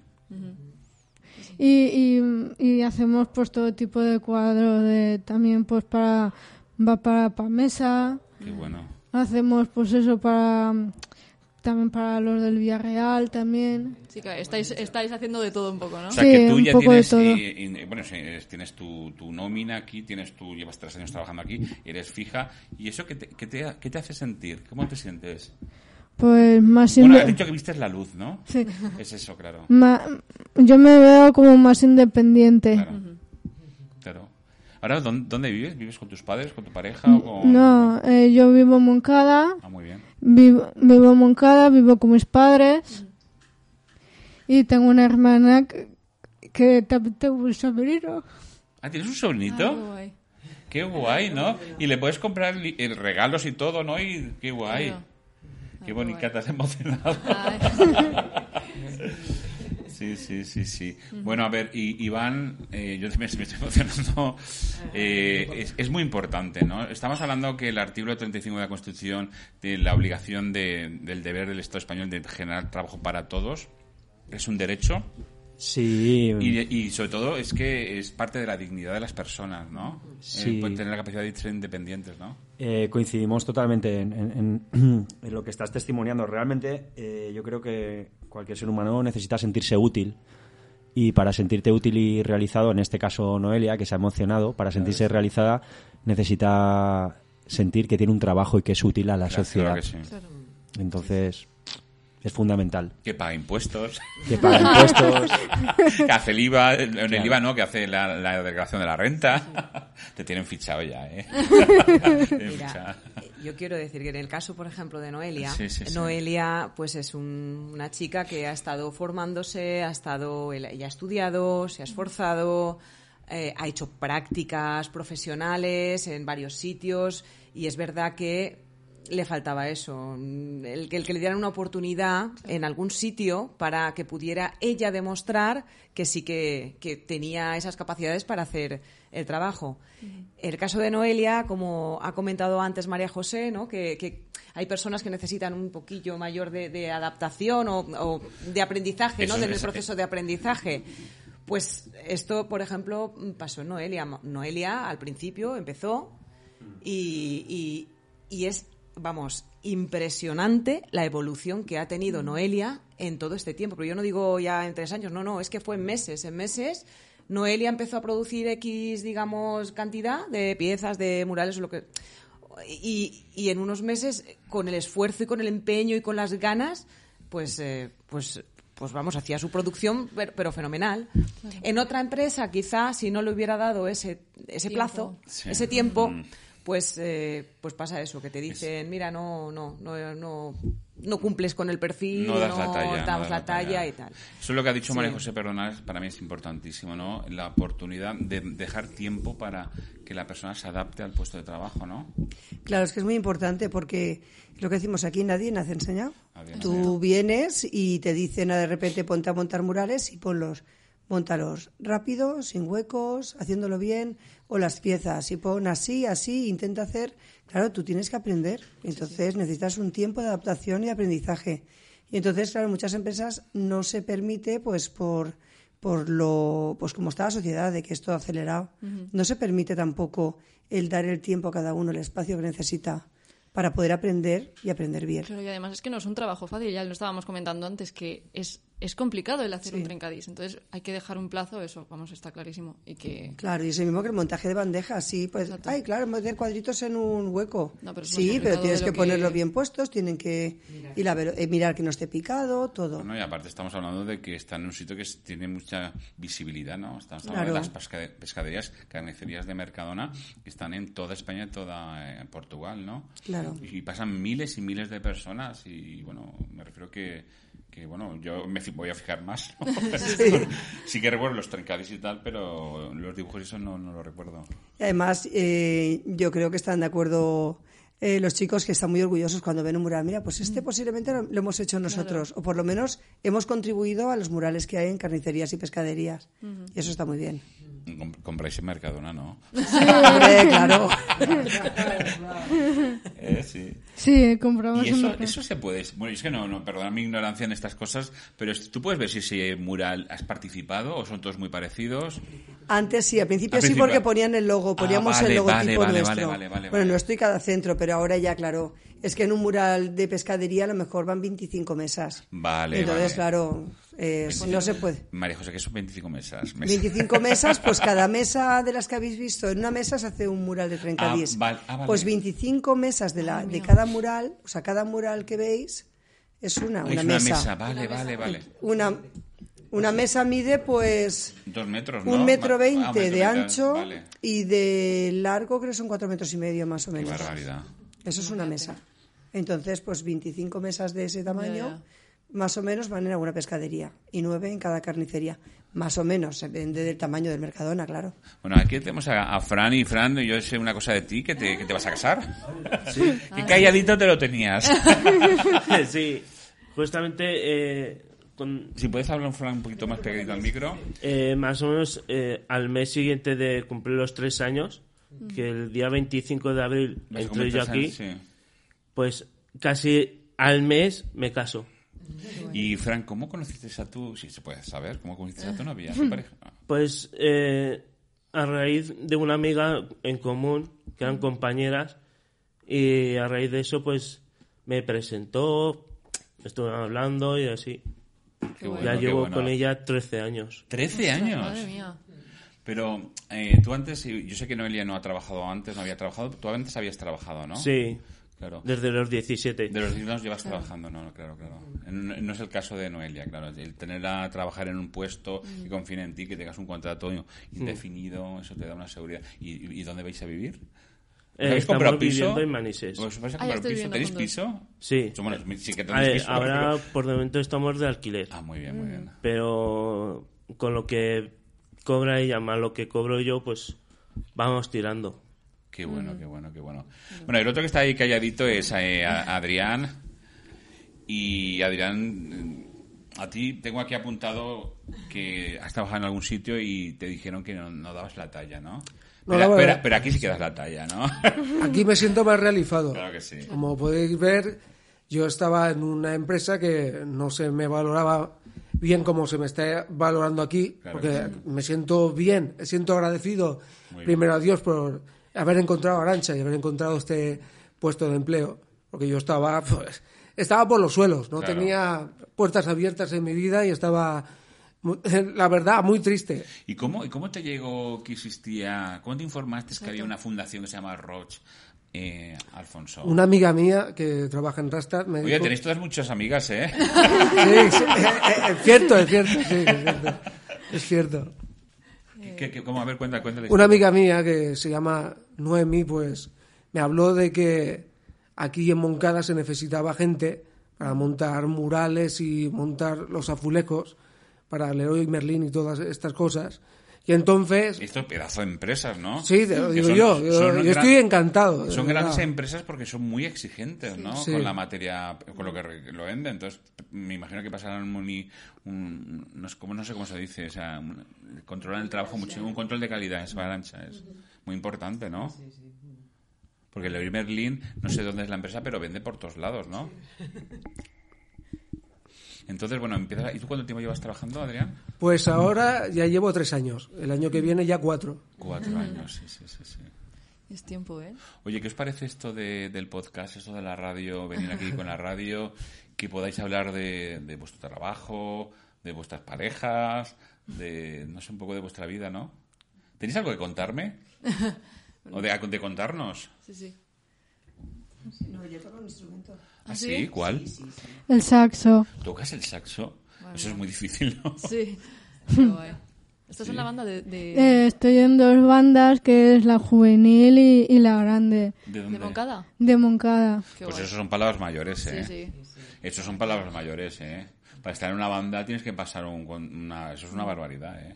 Y, y, y hacemos pues todo tipo de cuadros de también pues para va para, para mesa. Qué bueno. Hacemos pues eso para también para los del Villarreal también. Sí, estáis, estáis haciendo de todo un poco, ¿no? O sea, Sí, que tú un ya poco de tienes, todo. eh, eh, bueno, tienes tu, tu nómina aquí, tienes tú, llevas tres años trabajando aquí, eres fija. ¿Y eso qué te, qué te, qué te hace sentir? ¿Cómo te sientes? Pues más Bueno, has dicho que viste la luz, ¿no? Sí. Es eso, claro. ma- yo me veo como más independiente. Claro. Claro. Ahora, ¿dónde, dónde vives? ¿Vives con tus padres, con tu pareja o con...? No, eh, yo vivo en Moncada. Ah, muy bien. Vivo, vivo en Moncada, vivo con mis padres. Y tengo una hermana que, que también tengo un sobrino. Ah, ¿tienes un sobrinito? Qué guay. Qué guay, ¿no? Y le puedes comprar li- eh, regalos y todo, ¿no? Y qué guay. Qué bonita, te has emocionado. Sí, sí, sí, sí. Bueno, a ver, y, Iván, eh, yo también me estoy emocionando. Eh, es, es muy importante, ¿no? Estamos hablando que el artículo 35 de la Constitución de la obligación de- del deber del Estado español de generar trabajo para todos es un derecho Sí. y, y sobre todo es que es parte de la dignidad de las personas, ¿no? Sí. Eh, pueden tener la capacidad de ser independientes, ¿no? Eh, coincidimos totalmente en, en- en- en lo que estás testimoniando. Realmente, eh, yo creo que cualquier ser humano necesita sentirse útil. Y para sentirte útil y realizado, en este caso Noelia, que se ha emocionado, para sentirse realizada necesita sentir que tiene un trabajo y que es útil a la Claro, sociedad. claro que sí. Claro. Entonces, es fundamental. Que paga impuestos. Que paga impuestos. que hace el IVA, en el Claro. IVA no, que hace la, la declaración de la renta. Te tienen fichado ya, ¿eh? Tienen Mira, fichado. Yo quiero decir que en el caso, por ejemplo, de Noelia, Sí, sí, sí. Noelia pues es un- una chica que ha estado formándose, ha estado, ella ha estudiado, se ha esforzado, eh, ha hecho prácticas profesionales en varios sitios y es verdad que le faltaba eso, el que, el que le dieran una oportunidad en algún sitio para que pudiera ella demostrar que sí que, que tenía esas capacidades para hacer el trabajo. El caso de Noelia, como ha comentado antes María José, ¿no? que, que hay personas que necesitan un poquillo mayor de, de adaptación o, o de aprendizaje, Eso ¿no? del es- proceso de aprendizaje. Pues esto, por ejemplo, pasó en Noelia. Noelia al principio empezó y, y- y es, vamos, impresionante la evolución que ha tenido Noelia en todo este tiempo. Pero yo no digo ya en tres años, no, no, es que fue en meses. En meses Noelia empezó a producir X, digamos, cantidad de piezas, de murales o lo que... Y, y en unos meses, con el esfuerzo y con el empeño y con las ganas, pues, eh, pues, pues vamos, hacía su producción, pero, pero fenomenal. En otra empresa, quizá, si no le hubiera dado ese, ese Tiempo. plazo, Sí. ese tiempo, Mm. Pues, eh, pues pasa eso, que te dicen, mira, no, no, no, no, no cumples con el perfil, No das la talla. no damos das la talla y tal. Eso es lo que ha dicho Sí. María José, perdona, para mí es importantísimo, ¿no? La oportunidad de dejar tiempo para que la persona se adapte al puesto de trabajo, ¿no? Claro, es que es muy importante porque lo que decimos aquí, nadie nace enseñado. Nadie Tú vienes y te dicen de repente ponte a montar murales y ponlos, montalos rápido, sin huecos, haciéndolo bien, o las piezas, y pon así, así, intenta hacer. Claro, tú tienes que aprender. Entonces necesitas un tiempo de adaptación y de aprendizaje. Y entonces, claro, muchas empresas no se permite, pues por por lo pues como está la sociedad de que es todo acelerado no se permite tampoco el dar el tiempo a cada uno el espacio que necesita para poder aprender y aprender bien Claro, y además es que no es un trabajo fácil, ya lo estábamos comentando antes, que es, es complicado el hacer Sí. un trencadís. Entonces hay que dejar un plazo, eso, vamos, está clarísimo. Y que. Claro, y es el mismo que el montaje de bandejas, sí, pues, ay, claro, meter cuadritos en un hueco. No, pero sí, pero tienes que lo que- ponerlos bien puestos, tienen que y la vero- eh, mirar que no esté picado, todo. Bueno, y aparte estamos hablando de que está en un sitio que tiene mucha visibilidad, ¿no? Estamos Claro. hablando de las pesca- pescaderías, carnicerías de Mercadona, que están en toda España y toda eh, Portugal, ¿no? Claro. Y pasan miles y miles de personas y, bueno, me refiero que, que bueno, yo me voy a fijar más. ¿no? sí. que recuerdo los trencadis y tal, pero los dibujos eso no, no lo recuerdo. Y además, eh, yo creo que están de acuerdo eh, los chicos que están muy orgullosos cuando ven un mural. Mira, pues este posiblemente lo, lo hemos hecho nosotros, o por lo menos hemos contribuido a los murales que hay en carnicerías y pescaderías. Y eso está muy bien. Com- compráis en Mercadona, ¿no? Hombre, claro. Eh, sí. Sí, compramos Y eso, se puede. Bueno, es que no, no, perdona mi ignorancia en estas cosas, pero tú puedes ver si ese mural has participado o son todos muy parecidos. Antes sí, al principio Al sí principio. porque ponían el logo, poníamos Ah, vale, el logotipo vale, vale, nuestro. vale, vale, vale, bueno, no estoy cada centro, pero ahora ya, claro, es que en un mural de pescadería a lo mejor van 25 mesas. Vale, Entonces, vale. claro, eh, no se puede. María José, que son 25 mesas. 25 mesas, pues cada mesa de las que habéis visto, en una mesa se hace un mural de trencadís. Ah, vale, ah, vale. Pues 25 mesas de, la, de cada mural, o sea, cada mural que veis es una, Ah, una es una mesa. mesa, vale, vale, vale. Una, una mesa mide pues Dos metros, ¿no? un metro ah, veinte de ancho Vale. y de largo creo que son cuatro metros y medio más o Qué menos. barbaridad. Eso es una mesa. Entonces, pues 25 mesas de ese tamaño, más o menos van en alguna pescadería y nueve en cada carnicería. Más o menos, depende del tamaño del Mercadona, claro. Bueno, aquí tenemos a, a Fran y Fran, yo sé una cosa de ti, que te, que te vas a casar. Sí. Qué calladito te lo tenías. sí, justamente eh, con... Si puedes hablar Fran, un poquito más pegadito al micro. Eh, más o menos eh, al mes siguiente de cumplir los tres años, que el día 25 de abril a entré yo aquí, sí. pues casi al mes me caso. Y Fran, ¿cómo conociste a tu, si se puede saber, cómo conociste a tu novia, a tu pareja? Pues eh, a raíz de una amiga en común, que eran compañeras, y a raíz de eso pues me presentó, estuve hablando y así. Qué bueno, ya qué llevo bueno. con ella 13 años. ¿13 años? Madre mía. Pero eh, tú antes, yo sé que Noelia no ha trabajado antes, no había trabajado, tú antes habías trabajado, ¿no? Sí. Claro. Desde los 17. De los 17 años llevas trabajando, no, no, claro, claro. No, no es el caso de Noelia, claro. El tener a trabajar en un puesto que confíen en ti, que tengas un contrato indefinido, eso te da una seguridad. ¿Y, y dónde vais a vivir? Eh, ¿Habéis estamos comprado piso? viviendo en Manises. ¿Os vais a Ah, comprar estoy piso? ¿Tenéis piso? Sí. Bueno, sí que A tenéis ver, piso. ahora, pero- por de momento, estamos de alquiler. Ah, muy bien, muy bien. Pero con lo que cobra ella más lo que cobro yo, pues vamos tirando. Qué bueno, qué bueno, qué bueno. Bueno, el otro que está ahí calladito es eh, a- Adrián. Y Adrián, eh, a ti tengo aquí apuntado que has trabajado en algún sitio y te dijeron que no, no dabas la talla, ¿no? No pero, pero aquí sí que das la talla, ¿no? Aquí me siento más realizado. Claro que sí. Como podéis ver, yo estaba en una empresa que no se me valoraba bien como se me está valorando aquí, Claro. porque que me siento bien, me siento agradecido Muy primero a Dios por haber encontrado a Arancha y haber encontrado este puesto de empleo, porque yo estaba pues, estaba por los suelos, no Claro. tenía puertas abiertas en mi vida y estaba mu- la verdad muy triste. ¿Y cómo, ¿Y cómo te llegó que existía, cómo te informaste que había una fundación que se llama Roche, eh, Alfonso? Una amiga mía que trabaja en Rastad me Oye, dijo- tenéis todas muchas amigas, ¿eh? Sí, sí, eh, eh, es cierto, es cierto, sí, es cierto. Es cierto. ¿Qué- qué- cómo? A ver, cuenta, cuéntale. Una amiga mía que se llama Noemi, pues me habló de que aquí en Moncada se necesitaba gente para montar murales y montar los azulejos para Leroy Merlin y todas estas cosas. Y entonces, Esto es pedazo de empresas, ¿no? Sí, te lo digo yo, yo- yo estoy encantado, Son verdad. grandes empresas porque son muy exigentes, ¿no? Sí. Con la materia, con lo que lo venden. Entonces, me imagino que pasarán muy, un, no, sé, cómo, no sé cómo se dice, o sea, un- controlan el trabajo mucho, un control de calidad, es Barancha, es muy importante, ¿no? Porque Leroy Merlin, no sé dónde es la empresa, pero vende por todos lados, ¿no? Entonces, bueno, empiezas, ¿y tú cuánto tiempo llevas trabajando, Adrián? pues ahora ya llevo tres años. El año que viene ya cuatro. Cuatro años, sí, sí, sí, sí. Es tiempo, ¿eh? Oye, ¿qué os parece esto de- del podcast, esto de la radio, venir aquí con la radio, que podáis hablar de, de vuestro trabajo, de vuestras parejas, de, no sé, un poco de vuestra vida, ¿no? ¿Tenéis algo que contarme? ¿O de, de contarnos? Sí, sí. No, yo toco un instrumento. ¿Ah, sí? ¿Cuál? El saxo. ¿Tocas el saxo? Bueno. Eso es muy difícil, ¿no? Sí. Qué guay. Esta es Sí. una banda de... de... Eh, estoy en dos bandas, que es la juvenil y, y la grande. ¿De ¿De dónde? Moncada? De Moncada. Qué Pues guay. eso son palabras mayores, ¿eh? Sí, Eso son palabras mayores, ¿eh? Para estar en una banda tienes que pasar un, con- una... Eso es una barbaridad, ¿eh?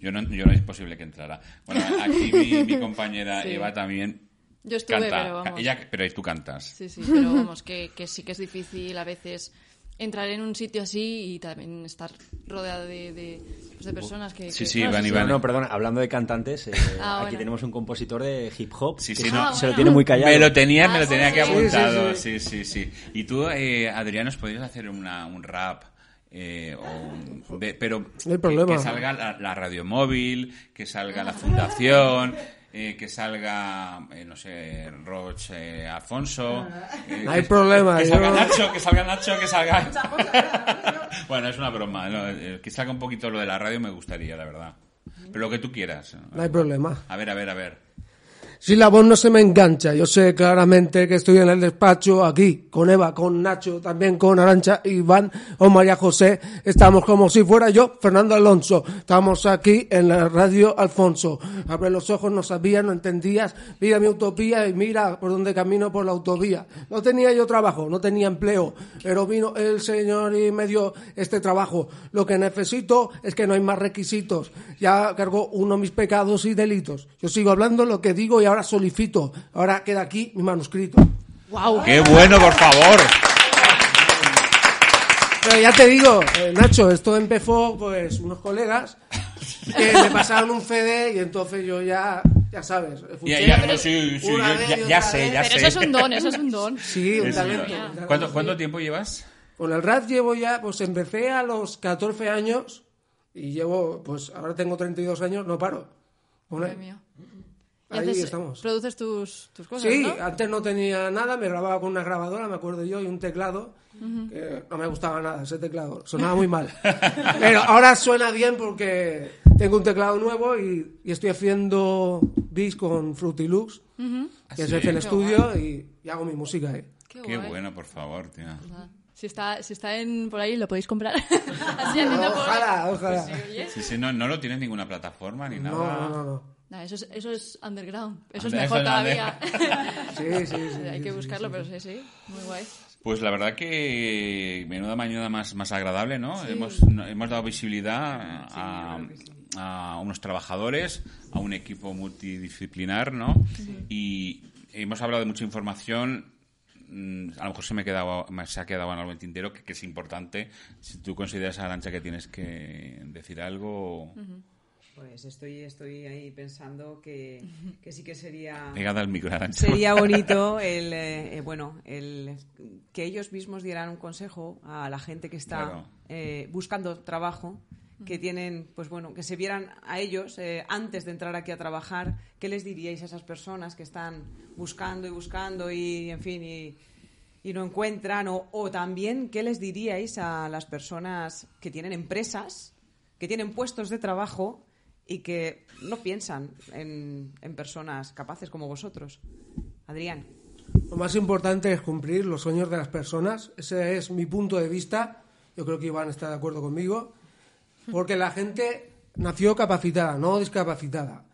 Yo no, yo no es posible que entrara. Bueno, aquí mi, mi compañera Sí. Eva también Yo estuve, canta. pero vamos. Ella, pero tú cantas. Sí, sí, pero vamos, que, que sí que es difícil a veces entrar en un sitio así y también estar rodeado de, de, pues, de personas que... Sí, que- sí, Ah, Iván, No, Iván. no, perdona, hablando de cantantes, eh, Ah, aquí bueno. tenemos un compositor de hip hop Sí, sí, se- no. se lo tiene muy callado. Me lo tenía, me Ah, lo tenía sí, que sí. apuntado. Sí, Sí, sí, sí. Y tú, eh, Adrián, ¿nos podrías hacer una, un rap? eh, o un- de- pero No que- problema. Que, salga la, la radio móvil, que salga la fundación, eh, que salga, eh, no sé, Roch, eh, Alfonso. eh, No hay que- problema, Que yo- salga Nacho, que salga Nacho, que salga. bueno, es una broma. ¿no? Eh, Que salga un poquito lo de la radio me gustaría, la verdad. Pero lo que tú quieras. No hay problema. A ver, a ver, a ver. Si la voz no se me engancha, yo sé claramente que estoy en el despacho aquí, con Eva, con Nacho, también con Arancha, Iván o María José. Estamos como si fuera yo, Fernando Alonso. Estamos aquí en la radio Alfonso. Abre los ojos, no sabías, no entendías. Mira mi utopía y mira por dónde camino por la autovía. No tenía yo trabajo, no tenía empleo, pero vino el Señor y me dio este trabajo. Lo que necesito es que no hay más requisitos. Ya cargó uno mis pecados y delitos. Yo sigo hablando lo que digo y ahora solicito. Ahora queda aquí mi manuscrito. ¡Wow! ¡Qué bueno, por favor! Pero ya te digo, eh, Nacho, esto empezó pues unos colegas que me pasaron un CD y entonces yo ya, ya sabes, escuché Ya, ya, no, sí, sí, una yo vez ya, y ya otra sé, ya Pero sé. eso es un don, eso es un don. Sí, un Es talento. verdad. un talento, ¿Cuánto, sí. ¿Cuánto tiempo llevas? Con el rap llevo ya, pues empecé a los 14 años y llevo, pues ahora tengo 32 años, no paro. Ole. Y Ahí haces- estamos. Produces tus, tus cosas, Sí, ¿no? antes no tenía nada, me grababa con una grabadora, me acuerdo yo, y un teclado. que no me gustaba nada ese teclado, sonaba muy mal. Pero ahora suena bien porque tengo un teclado nuevo y, y estoy haciendo beats con Fruity Loops, Ujú. que ¿Ah, es sí? el Qué Studio, y, y hago mi música ahí. Qué Qué bueno, por favor, tía. Si está, si está en, por ahí, lo podéis comprar. Así haciendo por- Ojalá, ojalá. Sí. Sí, no, no lo tienes en ninguna plataforma ni No, nada. no, no, no. Nah, eso, es, eso es underground. Eso es mejor todavía. Sí, sí, sí, Hay sí, que sí, buscarlo, sí, pero sí, sí. Muy guay. Pues la verdad que menuda mañana más, más agradable, ¿no? Sí. Hemos, hemos dado visibilidad a, a unos trabajadores, a un equipo multidisciplinar, ¿no? Y hemos hablado de mucha información. mm, A lo mejor se me, ha quedado, me se ha quedado en algo en el tintero que, que es importante. Si tú consideras, Arancha, que tienes que decir algo, Pues estoy, estoy ahí pensando que, que sí que sería... pegada al micro. Sería bonito el, eh, eh, bueno, el que ellos mismos dieran un consejo a la gente que está Claro. eh, buscando trabajo, que tienen, pues bueno, que se vieran a ellos eh, antes de entrar aquí a trabajar. ¿Qué les diríais a esas personas que están buscando y buscando y, en fin, y, y no encuentran? O, o también, ¿qué les diríais a las personas que tienen empresas, que tienen puestos de trabajo y que no piensan en, personas capaces como vosotros? Adrián. Lo más importante es cumplir los sueños de las personas. Ese es mi punto de vista. Yo creo que Iván está de acuerdo conmigo. Porque la gente nació capacitada, no discapacitada.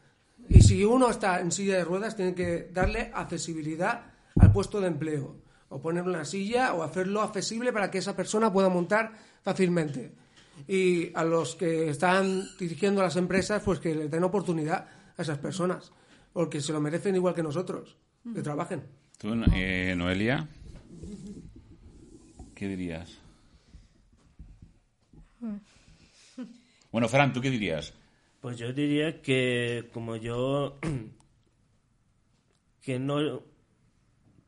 Y si uno está en silla de ruedas, tiene que darle accesibilidad al puesto de empleo. O ponerle una silla o hacerlo accesible para que esa persona pueda montar fácilmente. Y a los que están dirigiendo las empresas, pues que les den oportunidad a esas personas. Porque se lo merecen igual que nosotros. Que trabajen. ¿Tú, eh, Noelia? ¿Qué dirías? Bueno, Fran, ¿tú qué dirías? Pues yo diría que como yo que no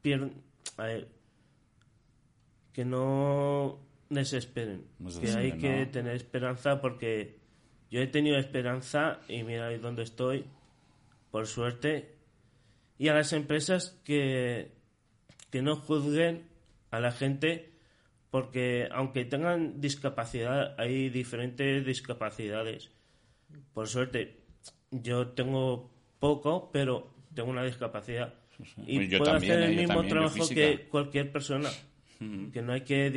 pier- a ver, que no desesperen, No se que hay que tener esperanza porque yo he tenido esperanza y mira ahí donde estoy, por suerte, y a las empresas que que no juzguen a la gente porque aunque tengan discapacidad, hay diferentes discapacidades. Por suerte, yo tengo poco, pero tengo una discapacidad. Y yo puedo también, hacer eh, el mismo también, trabajo que cualquier persona. Que no hay que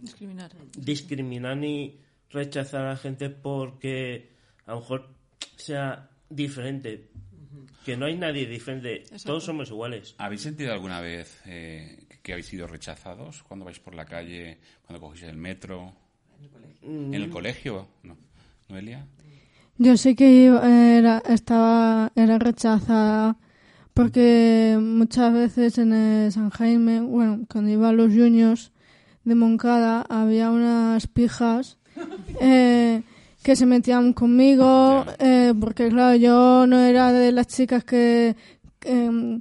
Discriminar. discriminar ni rechazar a la gente porque a lo mejor sea diferente. Que no hay nadie diferente, Exacto. todos somos iguales. ¿Habéis sentido alguna vez eh, que habéis sido rechazados cuando vais por la calle, cuando cogéis el metro? ¿En el colegio? No. ¿Noelia? Yo sí que iba- era, estaba, era rechazada porque muchas veces en el San Jaime, bueno, cuando iba a los juniors de Moncada, había unas pijas eh, que se metían conmigo, eh, porque claro, yo no era de las chicas que, que,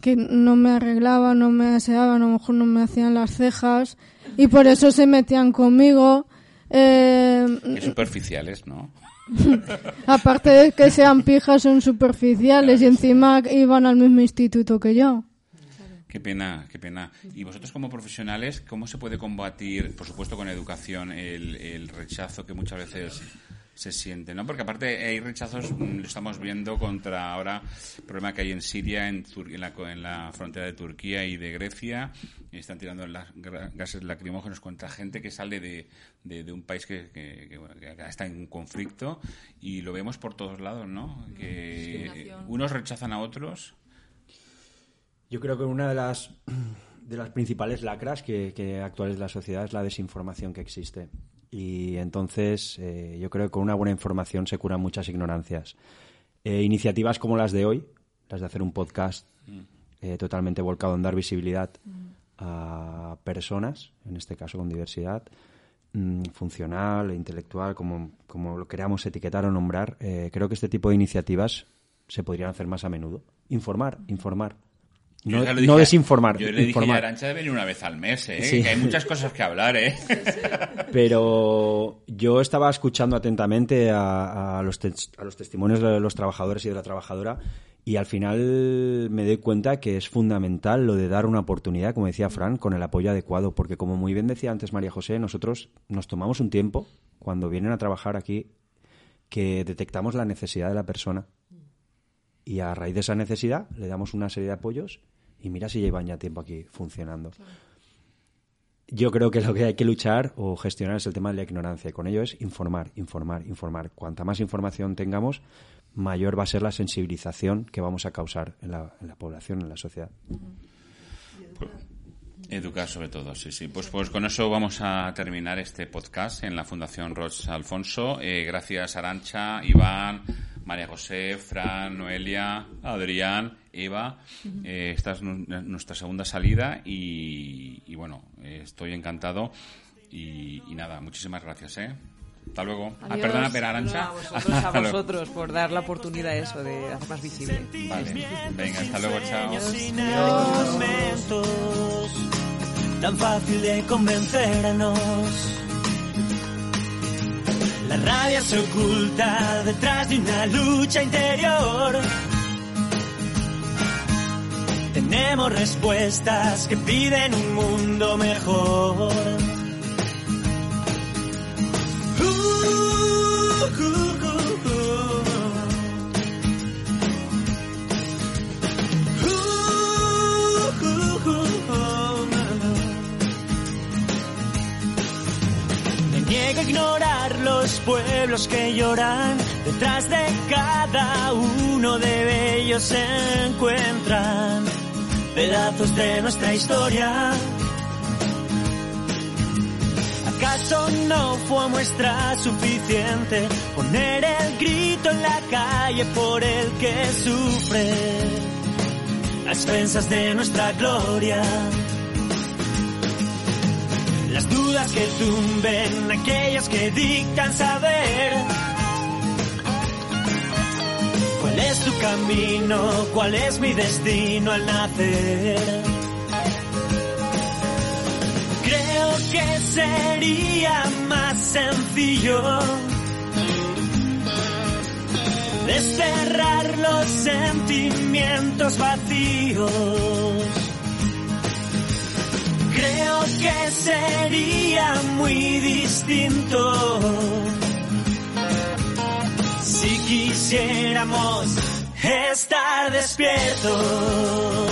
que no me arreglaban, no me aseaban, a lo mejor no me hacían las cejas, y por eso se metían conmigo. Eh, Qué superficiales, ¿no? Aparte de que sean pijas, son superficiales y encima iban al mismo instituto que yo. Qué pena, qué pena. Y vosotros como profesionales, ¿cómo se puede combatir, por supuesto con educación, el, el rechazo que muchas veces se siente, ¿no? Porque aparte hay rechazos, mm, lo estamos viendo contra ahora el problema que hay en Siria, en, Tur- en, la, en la frontera de Turquía y de Grecia, y están tirando las gases lacrimógenos contra gente que sale de, de, de un país que, que- que, bueno, que está en un conflicto y lo vemos por todos lados, ¿no? Que unos rechazan a otros. Yo creo que una de las, de las principales lacras que, que actuales de la sociedad es la desinformación que existe. Y entonces eh, yo creo que con una buena información se curan muchas ignorancias. Eh, iniciativas como las de hoy, las de hacer un podcast eh, totalmente volcado en dar visibilidad a personas, en este caso con diversidad, mm, funcional e intelectual, como, como lo queramos etiquetar o nombrar, eh, creo que este tipo de iniciativas se podrían hacer más a menudo. Informar, informar. No, le no dije- desinformar, Yo le dije informar. a Arancha de venir una vez al mes, ¿eh? Sí. Que hay muchas cosas que hablar, ¿eh? Pero yo estaba escuchando atentamente a, a los a los testimonios de los trabajadores y de la trabajadora y al final me doy cuenta que es fundamental lo de dar una oportunidad, como decía Fran, con el apoyo adecuado, porque como muy bien decía antes María José, nosotros nos tomamos un tiempo cuando vienen a trabajar aquí que detectamos la necesidad de la persona y a raíz de esa necesidad le damos una serie de apoyos y mira si llevan ya tiempo aquí funcionando. Yo creo que lo que hay que luchar o gestionar es el tema de la ignorancia y con ello es informar, informar, informar. Cuanta más información tengamos, mayor va a ser la sensibilización que vamos a causar en la, en la población, en la sociedad. Educar sobre todo, sí, sí. Pues, pues con eso vamos a terminar este podcast en la Fundación Roch Alfonso. Eh, gracias Arancha, Iván, María José, Fran, Noelia, Adrián, Eva. Eh, esta es nu- nuestra segunda salida y, y bueno, eh, estoy encantado. Y, y nada, muchísimas gracias, ¿eh? Hasta luego. Ah, perdona, pero Arancha. No, a vosotros, a por dar la oportunidad eso de hacer más visible. Vale, venga, hasta luego, chao. tan fácil de convencernos. La rabia se oculta detrás de una lucha interior. Tenemos respuestas que piden un mundo mejor. Uh, uh, pueblos que lloran. Detrás de cada uno de ellos se encuentran pedazos de nuestra historia. ¿Acaso no fue muestra suficiente poner el grito en la calle por el que sufre? a expensas de nuestra gloria. Las que tumben aquellos que dictan saber. ¿Cuál es tu camino? ¿Cuál es mi destino al nacer? Creo que sería más sencillo desterrar los sentimientos vacíos. Creo que sería muy distinto si quisiéramos estar despiertos.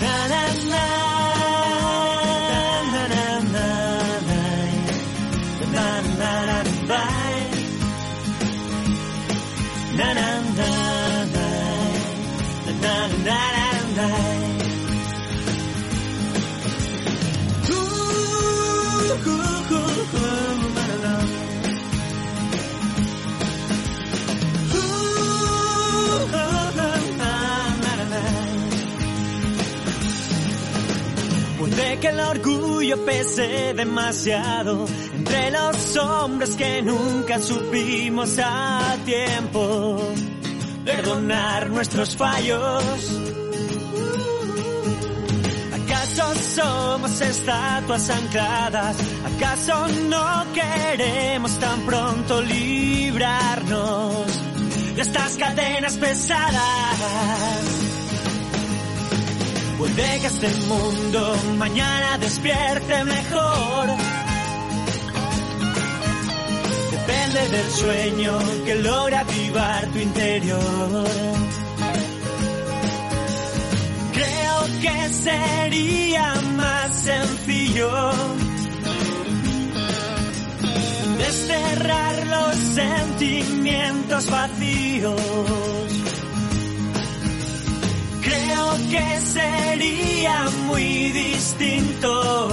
Na, na, na, que el orgullo pese demasiado entre los hombres que nunca supimos a tiempo perdonar nuestros fallos. ¿Acaso somos estatuas ancladas? ¿Acaso no queremos tan pronto librarnos de estas cadenas pesadas? Puede que este mundo mañana despierte mejor. Depende del sueño que logra avivar tu interior. Creo que sería más sencillo desterrar los sentimientos vacíos. Que sería muy distinto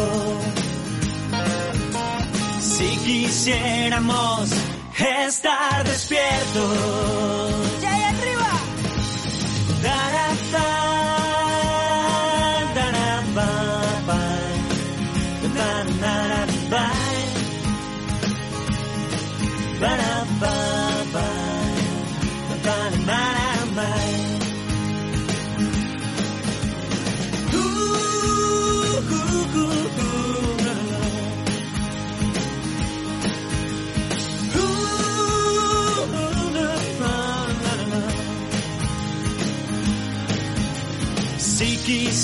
si quisiéramos estar despiertos. ¡Ya ahí arriba! Si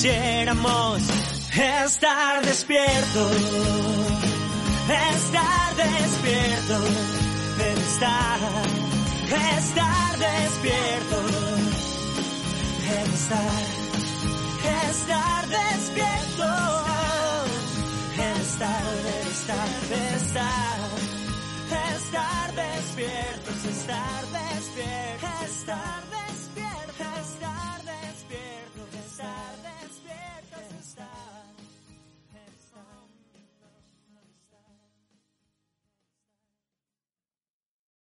quisiéramos estar despiertos, estar despiertos, estar, estar estar, estar despierto, el estar, estar, estar, estar despierto, es estar despierto, estar despierto.